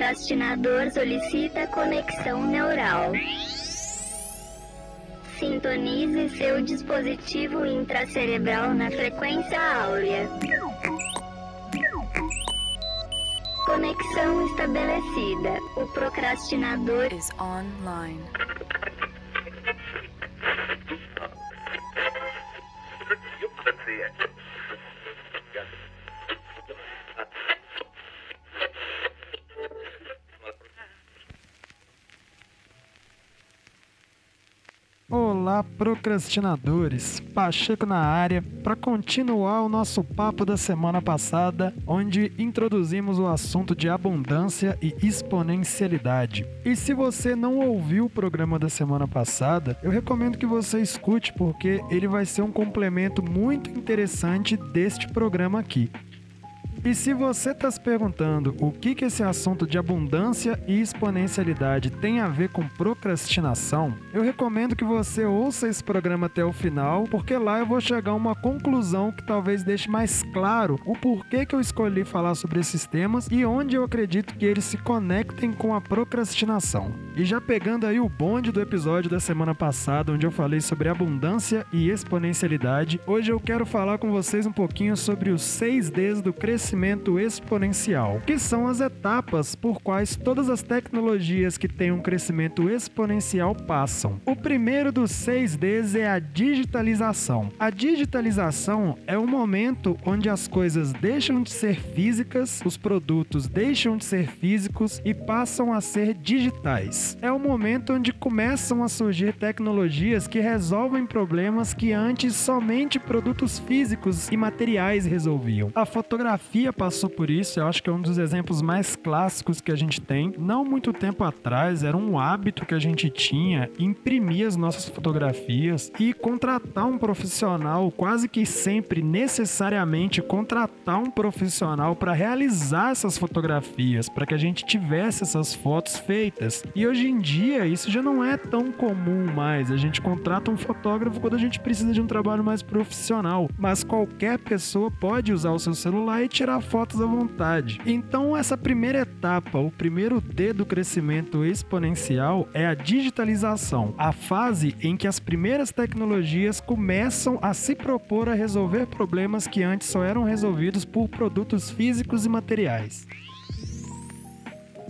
procrastinador solicita conexão neural. Sintonize seu dispositivo intracerebral na frequência áurea. Conexão estabelecida. O procrastinador is online. Olá, procrastinadores! Pacheco na área para continuar o nosso papo da semana passada, onde introduzimos o assunto de abundância e exponencialidade. E se você não ouviu o programa da semana passada, eu recomendo que você escute porque ele vai ser um complemento muito interessante deste programa aqui. E se você está se perguntando o que, que esse assunto de abundância e exponencialidade tem a ver com procrastinação, eu recomendo que você ouça esse programa até o final, porque lá eu vou chegar a uma conclusão que talvez deixe mais claro o porquê que eu escolhi falar sobre esses temas e onde eu acredito que eles se conectem com a procrastinação. E já pegando aí o bonde do episódio da semana passada, onde eu falei sobre abundância e exponencialidade, hoje eu quero falar com vocês um pouquinho sobre os 6 Ds do crescimento crescimento exponencial, que são as etapas por quais todas as tecnologias que têm um crescimento exponencial passam. O primeiro dos seis Ds é a digitalização. A digitalização é o momento onde as coisas deixam de ser físicas, os produtos deixam de ser físicos e passam a ser digitais. É o momento onde começam a surgir tecnologias que resolvem problemas que antes somente produtos físicos e materiais resolviam. A fotografia passou por isso, eu acho que é um dos exemplos mais clássicos que a gente tem. Não muito tempo atrás, era um hábito que a gente tinha imprimir as nossas fotografias e contratar um profissional, quase que sempre, necessariamente, contratar um profissional para realizar essas fotografias, para que a gente tivesse essas fotos feitas. E hoje em dia, isso já não é tão comum mais. A gente contrata um fotógrafo quando a gente precisa de um trabalho mais profissional, mas qualquer pessoa pode usar o seu celular e tirar tirar fotos à vontade. Então, essa primeira etapa, o primeiro D do crescimento exponencial é a digitalização, a fase em que as primeiras tecnologias começam a se propor a resolver problemas que antes só eram resolvidos por produtos físicos e materiais.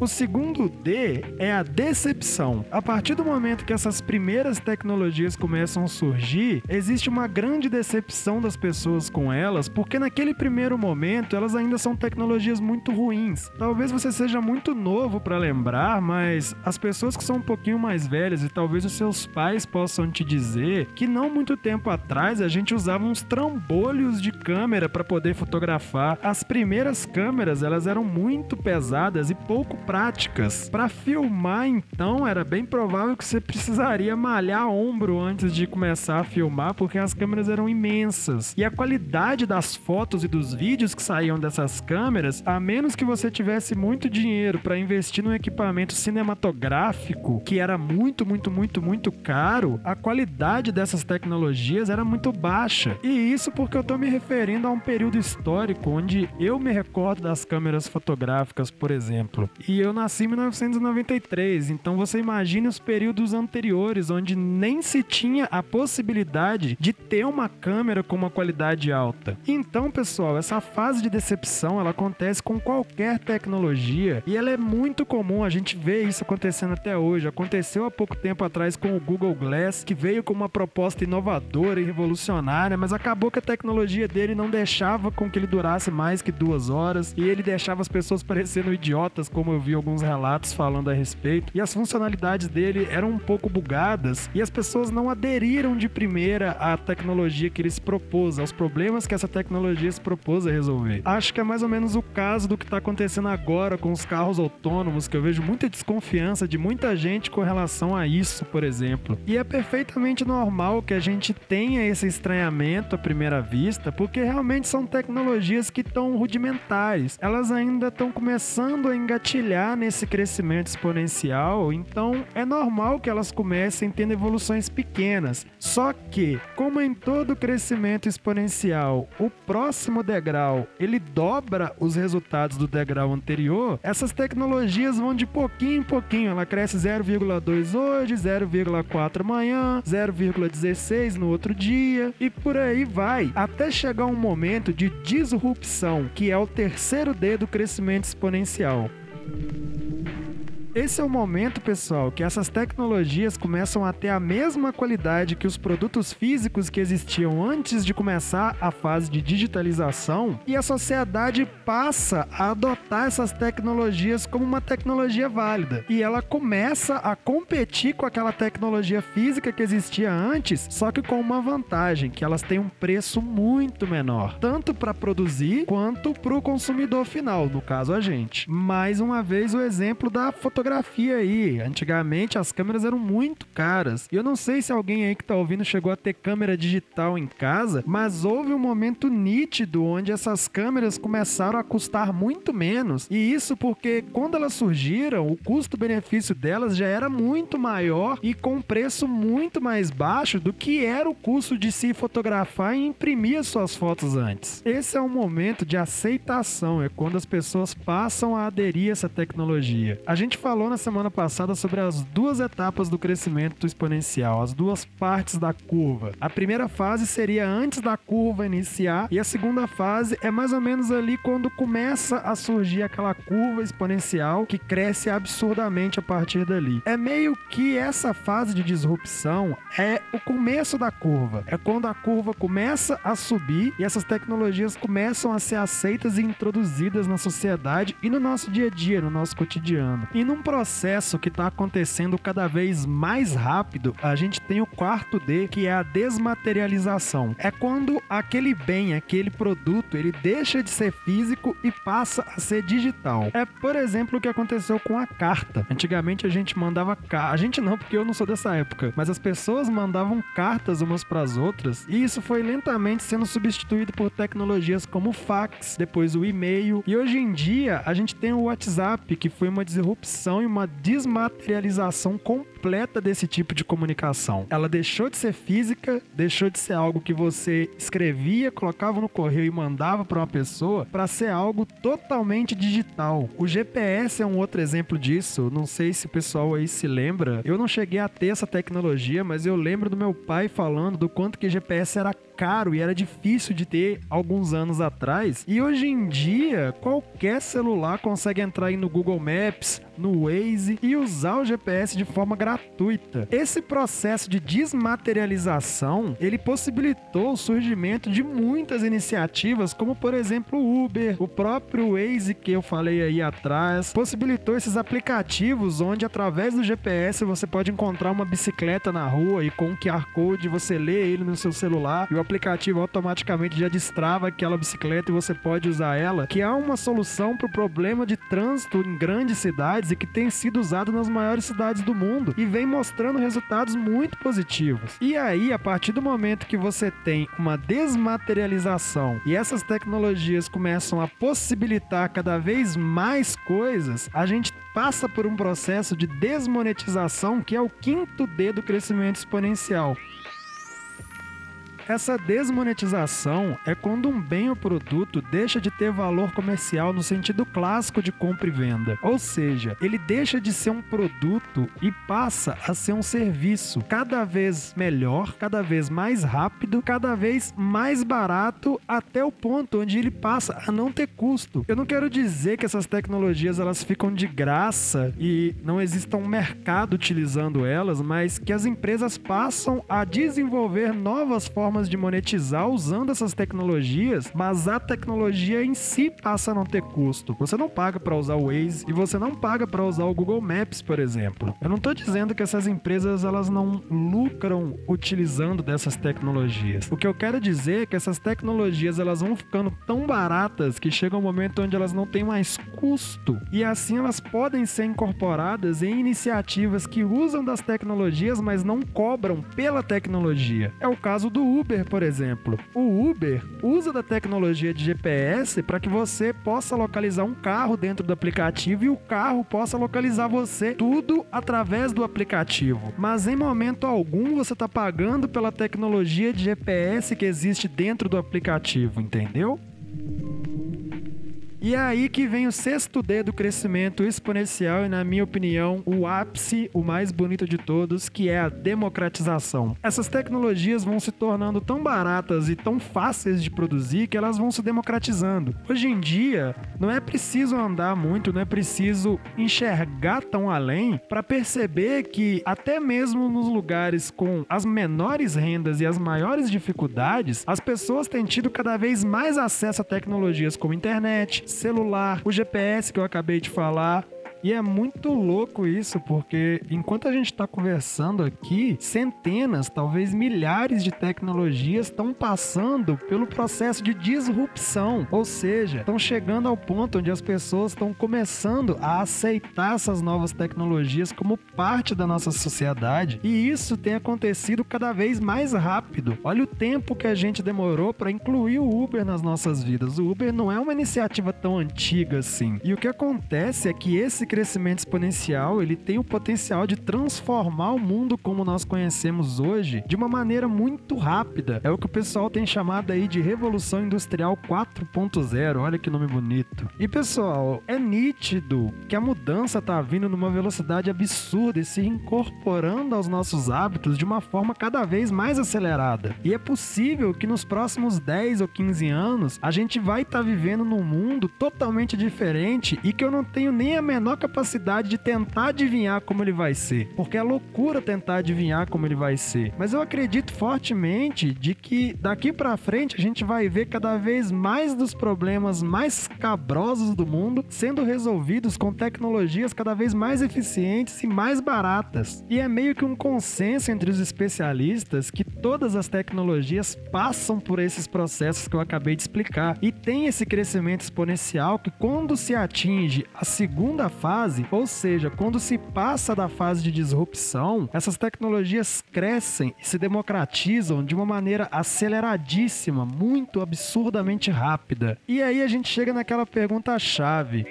O segundo D é a decepção. A partir do momento que essas primeiras tecnologias começam a surgir, existe uma grande decepção das pessoas com elas, porque naquele primeiro momento elas ainda são tecnologias muito ruins. Talvez você seja muito novo para lembrar, mas as pessoas que são um pouquinho mais velhas e talvez os seus pais possam te dizer que não muito tempo atrás a gente usava uns trambolhos de câmera para poder fotografar. As primeiras câmeras, elas eram muito pesadas e pouco práticas. Para filmar, então, era bem provável que você precisaria malhar ombro antes de começar a filmar, porque as câmeras eram imensas. E a qualidade das fotos e dos vídeos que saíam dessas câmeras, a menos que você tivesse muito dinheiro para investir num equipamento cinematográfico, que era muito, muito, muito, muito caro, a qualidade dessas tecnologias era muito baixa. E isso porque eu tô me referindo a um período histórico onde eu me recordo das câmeras fotográficas, por exemplo. E eu nasci em 1993, então você imagine os períodos anteriores, onde nem se tinha a possibilidade de ter uma câmera com uma qualidade alta. Então, pessoal, essa fase de decepção ela acontece com qualquer tecnologia e ela é muito comum, a gente vê isso acontecendo até hoje. Aconteceu há pouco tempo atrás com o Google Glass, que veio com uma proposta inovadora e revolucionária, mas acabou que a tecnologia dele não deixava com que ele durasse mais que duas horas e ele deixava as pessoas parecendo idiotas, como eu vi vi alguns relatos falando a respeito, e as funcionalidades dele eram um pouco bugadas e as pessoas não aderiram de primeira à tecnologia que ele se propôs, aos problemas que essa tecnologia se propôs a resolver. Acho que é mais ou menos o caso do que está acontecendo agora com os carros autônomos, que eu vejo muita desconfiança de muita gente com relação a isso, por exemplo. E é perfeitamente normal que a gente tenha esse estranhamento à primeira vista, porque realmente são tecnologias que estão rudimentares. Elas ainda estão começando a engatilhar mergulhar nesse crescimento exponencial, então é normal que elas comecem tendo evoluções pequenas. Só que, como em todo crescimento exponencial, o próximo degrau ele dobra os resultados do degrau anterior, essas tecnologias vão de pouquinho em pouquinho. Ela cresce 0,2 hoje, 0,4 amanhã, 0,16 no outro dia e por aí vai, até chegar um momento de disrupção, que é o terceiro D do crescimento exponencial. Thank you. Esse é o momento, pessoal, que essas tecnologias começam a ter a mesma qualidade que os produtos físicos que existiam antes de começar a fase de digitalização e a sociedade passa a adotar essas tecnologias como uma tecnologia válida. E ela começa a competir com aquela tecnologia física que existia antes, só que com uma vantagem, que elas têm um preço muito menor, tanto para produzir quanto para o consumidor final, no caso a gente. Mais uma vez o exemplo da fotografia fotografia aí. Antigamente as câmeras eram muito caras. E eu não sei se alguém aí que tá ouvindo chegou a ter câmera digital em casa, mas houve um momento nítido onde essas câmeras começaram a custar muito menos. E isso porque quando elas surgiram, o custo-benefício delas já era muito maior e com preço muito mais baixo do que era o custo de se fotografar e imprimir as suas fotos antes. Esse é um momento de aceitação, é quando as pessoas passam a aderir a essa tecnologia. A gente falou na semana passada sobre as duas etapas do crescimento exponencial, as duas partes da curva. A primeira fase seria antes da curva iniciar e a segunda fase é mais ou menos ali quando começa a surgir aquela curva exponencial que cresce absurdamente a partir dali. É meio que essa fase de disrupção é o começo da curva. É quando a curva começa a subir e essas tecnologias começam a ser aceitas e introduzidas na sociedade e no nosso dia a dia, no nosso cotidiano. E num processo que está acontecendo cada vez mais rápido, a gente tem o quarto D, que é a desmaterialização. É quando aquele bem, aquele produto, ele deixa de ser físico e passa a ser digital. É, por exemplo, o que aconteceu com a carta. Antigamente a gente mandava carta. A gente não, porque eu não sou dessa época, mas as pessoas mandavam cartas umas para as outras e isso foi lentamente sendo substituído por tecnologias como o fax, depois o e-mail e hoje em dia a gente tem o WhatsApp, que foi uma disrupção e uma desmaterialização completa desse tipo de comunicação. Ela deixou de ser física, deixou de ser algo que você escrevia, colocava no correio e mandava para uma pessoa, para ser algo totalmente digital. O GPS é um outro exemplo disso. Não sei se o pessoal aí se lembra. Eu não cheguei a ter essa tecnologia, mas eu lembro do meu pai falando do quanto que GPS era caro e era difícil de ter alguns anos atrás. E hoje em dia, qualquer celular consegue entrar aí no Google Maps, no Waze e usar o GPS de forma gratuita. Esse processo de desmaterialização, ele possibilitou o surgimento de muitas iniciativas, como por exemplo o Uber, o próprio Waze que eu falei aí atrás, possibilitou esses aplicativos onde através do GPS você pode encontrar uma bicicleta na rua e com um QR Code você lê ele no seu celular e o aplicativo automaticamente já destrava aquela bicicleta e você pode usar ela, que é uma solução para o problema de trânsito em grandes cidades e que tem sido usado nas maiores cidades do mundo e vem mostrando resultados muito positivos. E aí, a partir do momento que você tem uma desmaterialização e essas tecnologias começam a possibilitar cada vez mais coisas, a gente passa por um processo de desmonetização que é o quinto D do crescimento exponencial. Essa desmonetização é quando um bem ou produto deixa de ter valor comercial no sentido clássico de compra e venda. Ou seja, ele deixa de ser um produto e passa a ser um serviço cada vez melhor, cada vez mais rápido, cada vez mais barato, até o ponto onde ele passa a não ter custo. Eu não quero dizer que essas tecnologias elas ficam de graça e não exista um mercado utilizando elas, mas que as empresas passam a desenvolver novas formas formas de monetizar usando essas tecnologias, mas a tecnologia em si passa a não ter custo. Você não paga para usar o Waze e você não paga para usar o Google Maps, por exemplo. Eu não estou dizendo que essas empresas elas não lucram utilizando dessas tecnologias. O que eu quero dizer é que essas tecnologias elas vão ficando tão baratas que chega um momento onde elas não têm mais custo e assim elas podem ser incorporadas em iniciativas que usam das tecnologias, mas não cobram pela tecnologia. É o caso do Uber Uber, por exemplo. O Uber usa da tecnologia de GPS para que você possa localizar um carro dentro do aplicativo e o carro possa localizar você tudo através do aplicativo. Mas em momento algum você está pagando pela tecnologia de GPS que existe dentro do aplicativo, entendeu? E é aí que vem o sexto D do crescimento exponencial e, na minha opinião, o ápice, o mais bonito de todos, que é a democratização. Essas tecnologias vão se tornando tão baratas e tão fáceis de produzir que elas vão se democratizando. Hoje em dia, não é preciso andar muito, não é preciso enxergar tão além para perceber que até mesmo nos lugares com as menores rendas e as maiores dificuldades, as pessoas têm tido cada vez mais acesso a tecnologias como internet, celular, o GPS que eu acabei de falar, e é muito louco isso, porque enquanto a gente está conversando aqui, centenas, talvez milhares de tecnologias estão passando pelo processo de disrupção, ou seja, estão chegando ao ponto onde as pessoas estão começando a aceitar essas novas tecnologias como parte da nossa sociedade, e isso tem acontecido cada vez mais rápido. Olha o tempo que a gente demorou para incluir o Uber nas nossas vidas. O Uber não é uma iniciativa tão antiga assim. E o que acontece é que esse crescimento exponencial, ele tem o potencial de transformar o mundo como nós conhecemos hoje de uma maneira muito rápida. É o que o pessoal tem chamado aí de Revolução Industrial 4.0. Olha que nome bonito. E pessoal, é nítido que a mudança tá vindo numa velocidade absurda e se incorporando aos nossos hábitos de uma forma cada vez mais acelerada. E é possível que nos próximos 10 ou 15 anos a gente vai estar tá vivendo num mundo totalmente diferente e que eu não tenho nem a menor capacidade de tentar adivinhar como ele vai ser, porque é loucura tentar adivinhar como ele vai ser. Mas eu acredito fortemente de que daqui para frente a gente vai ver cada vez mais dos problemas mais cabrosos do mundo sendo resolvidos com tecnologias cada vez mais eficientes e mais baratas. E é meio que um consenso entre os especialistas que todas as tecnologias passam por esses processos que eu acabei de explicar e tem esse crescimento exponencial que quando se atinge a segunda fase fase, ou seja, quando se passa da fase de disrupção, essas tecnologias crescem e se democratizam de uma maneira aceleradíssima, muito absurdamente rápida. E aí a gente chega naquela pergunta chave: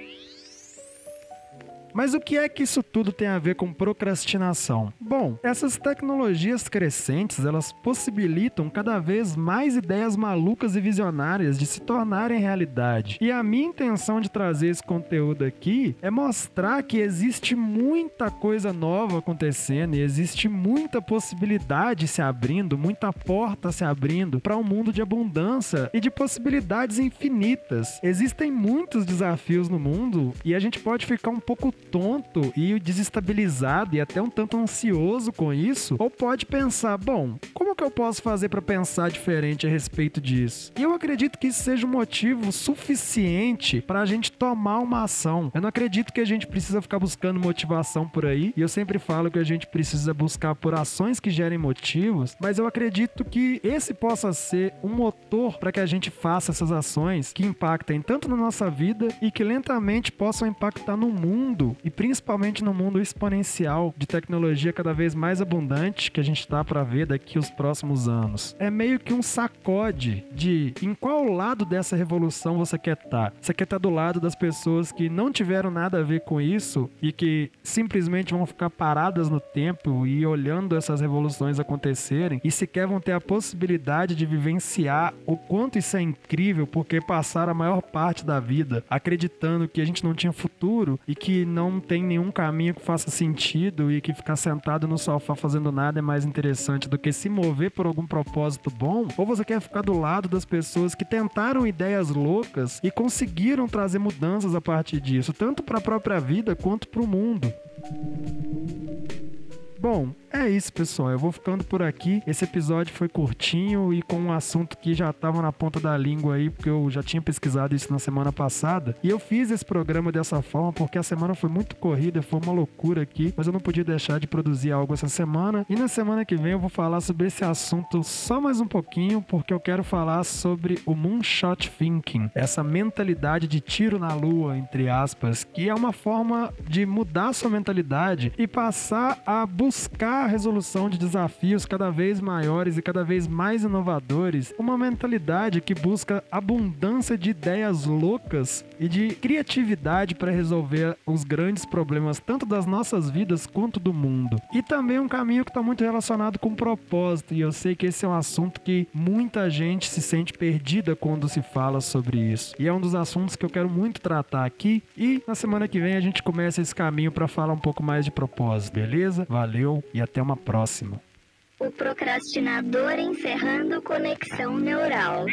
mas o que é que isso tudo tem a ver com procrastinação? Bom, essas tecnologias crescentes, elas possibilitam cada vez mais ideias malucas e visionárias de se tornarem realidade. E a minha intenção de trazer esse conteúdo aqui é mostrar que existe muita coisa nova acontecendo e existe muita possibilidade se abrindo, muita porta se abrindo para um mundo de abundância e de possibilidades infinitas. Existem muitos desafios no mundo e a gente pode ficar um pouco tonto e desestabilizado e até um tanto ansioso com isso, ou pode pensar, bom, como que eu posso fazer para pensar diferente a respeito disso? E eu acredito que isso seja um motivo suficiente para a gente tomar uma ação. Eu não acredito que a gente precisa ficar buscando motivação por aí, e eu sempre falo que a gente precisa buscar por ações que gerem motivos, mas eu acredito que esse possa ser um motor para que a gente faça essas ações que impactem tanto na nossa vida e que lentamente possam impactar no mundo e principalmente no mundo exponencial de tecnologia cada vez mais abundante que a gente está para ver daqui os próximos anos. É meio que um sacode de em qual lado dessa revolução você quer estar. Tá. Você quer estar tá do lado das pessoas que não tiveram nada a ver com isso e que simplesmente vão ficar paradas no tempo e olhando essas revoluções acontecerem e sequer vão ter a possibilidade de vivenciar o quanto isso é incrível porque passaram a maior parte da vida acreditando que a gente não tinha futuro e que não tem nenhum caminho que faça sentido e que ficar sentado no sofá fazendo nada é mais interessante do que se mover por algum propósito bom, ou você quer ficar do lado das pessoas que tentaram ideias loucas e conseguiram trazer mudanças a partir disso, tanto para a própria vida quanto para o mundo. Bom, é isso, pessoal. Eu vou ficando por aqui. Esse episódio foi curtinho e com um assunto que já estava na ponta da língua aí, porque eu já tinha pesquisado isso na semana passada. E eu fiz esse programa dessa forma porque a semana foi muito corrida, foi uma loucura aqui, mas eu não podia deixar de produzir algo essa semana. E na semana que vem eu vou falar sobre esse assunto só mais um pouquinho, porque eu quero falar sobre o Moonshot Thinking, essa mentalidade de tiro na lua, entre aspas, que é uma forma de mudar sua mentalidade e passar a buscar buscar a resolução de desafios cada vez maiores e cada vez mais inovadores, uma mentalidade que busca abundância de ideias loucas e de criatividade para resolver os grandes problemas tanto das nossas vidas quanto do mundo. E também um caminho que está muito relacionado com propósito, e eu sei que esse é um assunto que muita gente se sente perdida quando se fala sobre isso. E é um dos assuntos que eu quero muito tratar aqui. E na semana que vem a gente começa esse caminho para falar um pouco mais de propósito, beleza? Valeu e até uma próxima. O procrastinador encerrando conexão neural.